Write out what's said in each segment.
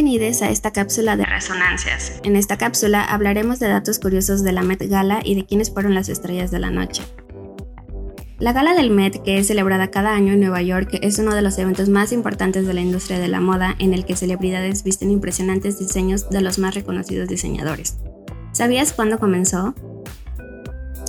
Bienvenidos a esta cápsula de resonancias. En esta cápsula hablaremos de datos curiosos de la Met Gala y de quiénes fueron las estrellas de la noche. La gala del Met, que es celebrada cada año en Nueva York, es uno de los eventos más importantes de la industria de la moda en el que celebridades visten impresionantes diseños de los más reconocidos diseñadores. ¿Sabías cuándo comenzó?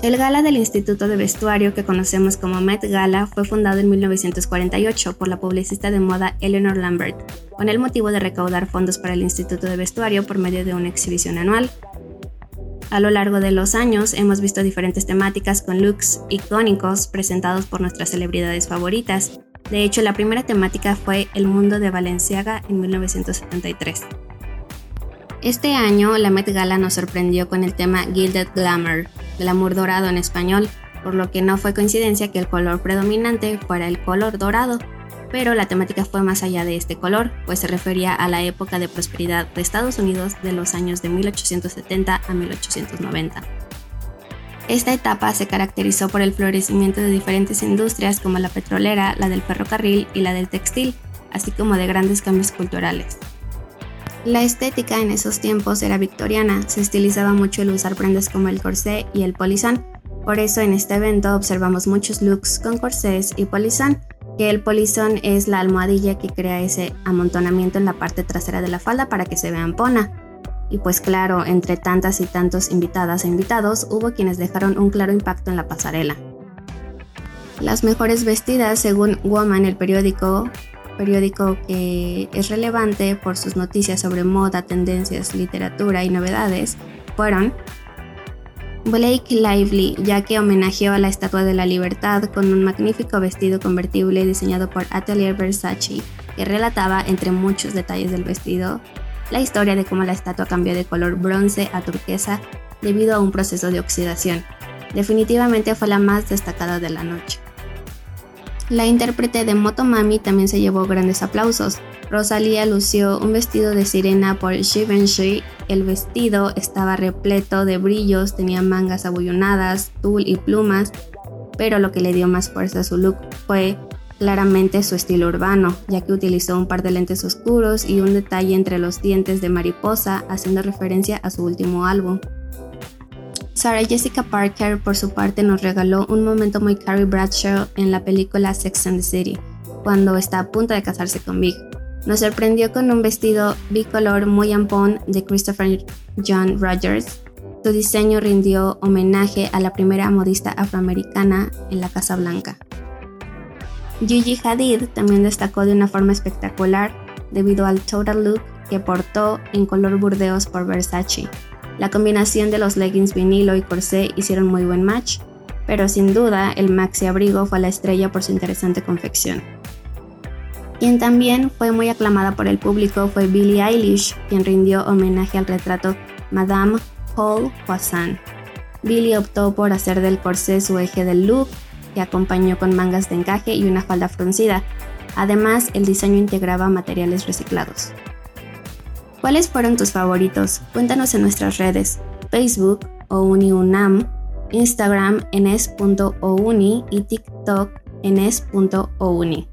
El gala del Instituto de Vestuario que conocemos como Met Gala fue fundado en 1948 por la publicista de moda Eleanor Lambert, con el motivo de recaudar fondos para el Instituto de Vestuario por medio de una exhibición anual. A lo largo de los años hemos visto diferentes temáticas con looks icónicos presentados por nuestras celebridades favoritas. De hecho, la primera temática fue el mundo de Valenciaga en 1973. Este año la Met Gala nos sorprendió con el tema Gilded Glamour, glamour dorado en español, por lo que no fue coincidencia que el color predominante fuera el color dorado, pero la temática fue más allá de este color, pues se refería a la época de prosperidad de Estados Unidos de los años de 1870 a 1890. Esta etapa se caracterizó por el florecimiento de diferentes industrias como la petrolera, la del ferrocarril y la del textil, así como de grandes cambios culturales. La estética en esos tiempos era victoriana, se estilizaba mucho el usar prendas como el corsé y el polizón. Por eso en este evento observamos muchos looks con corsés y polizón, que el polizón es la almohadilla que crea ese amontonamiento en la parte trasera de la falda para que se vea ampona. Y pues claro, entre tantas y tantos invitadas e invitados, hubo quienes dejaron un claro impacto en la pasarela. Las mejores vestidas, según Woman, el periódico, periódico que es relevante por sus noticias sobre moda, tendencias, literatura y novedades, fueron Blake Lively, ya que homenajeó a la Estatua de la Libertad con un magnífico vestido convertible diseñado por Atelier Versace, que relataba, entre muchos detalles del vestido, la historia de cómo la estatua cambió de color bronce a turquesa debido a un proceso de oxidación. Definitivamente fue la más destacada de la noche. La intérprete de Motomami también se llevó grandes aplausos. Rosalía lució un vestido de sirena por Givenchy. El vestido estaba repleto de brillos, tenía mangas abullonadas, tul y plumas, pero lo que le dio más fuerza a su look fue claramente su estilo urbano, ya que utilizó un par de lentes oscuros y un detalle entre los dientes de mariposa, haciendo referencia a su último álbum. Sarah Jessica Parker, por su parte, nos regaló un momento muy Carrie Bradshaw en la película Sex and the City, cuando está a punto de casarse con Big. Nos sorprendió con un vestido bicolor muy ampón de Christopher John Rogers. Su diseño rindió homenaje a la primera modista afroamericana en la Casa Blanca. Gigi Hadid también destacó de una forma espectacular debido al total look que portó en color burdeos por Versace. La combinación de los leggings vinilo y corsé hicieron muy buen match, pero sin duda el maxi abrigo fue la estrella por su interesante confección. Quien también fue muy aclamada por el público fue Billie Eilish, quien rindió homenaje al retrato Madame Paul Poisson. Billie optó por hacer del corsé su eje del look, que acompañó con mangas de encaje y una falda fruncida. Además, el diseño integraba materiales reciclados. ¿Cuáles fueron tus favoritos? Cuéntanos en nuestras redes, Facebook OuniUNAM, Instagram enes.ouni y TikTok enes.ouni.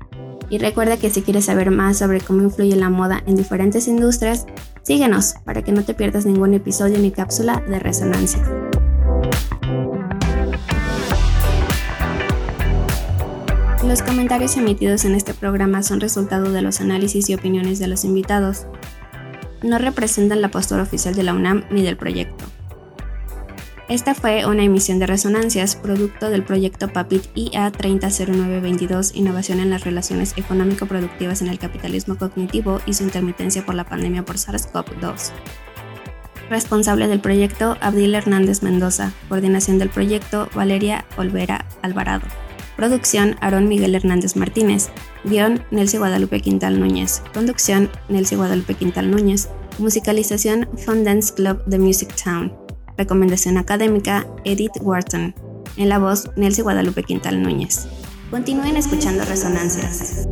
Y recuerda que si quieres saber más sobre cómo influye la moda en diferentes industrias, síguenos para que no te pierdas ningún episodio ni cápsula de resonancia. Los comentarios emitidos en este programa son resultado de los análisis y opiniones de los invitados no representan la postura oficial de la UNAM ni del proyecto. Esta fue una emisión de Resonancias, producto del proyecto PAPIT IA 300922, Innovación en las Relaciones Económico-Productivas en el Capitalismo Cognitivo y su intermitencia por la pandemia por SARS-CoV-2. Responsable del proyecto, Abdil Hernández Mendoza. Coordinación del proyecto, Valeria Olvera Alvarado. Producción, Aarón Miguel Hernández Martínez. Guión, Nelcy Guadalupe Quintal Núñez. Conducción, Nelcy Guadalupe Quintal Núñez. Musicalización, Fun Dance Club The Music Town. Recomendación académica, Edith Wharton. En la voz, Nelcy Guadalupe Quintal Núñez. Continúen escuchando Resonancias.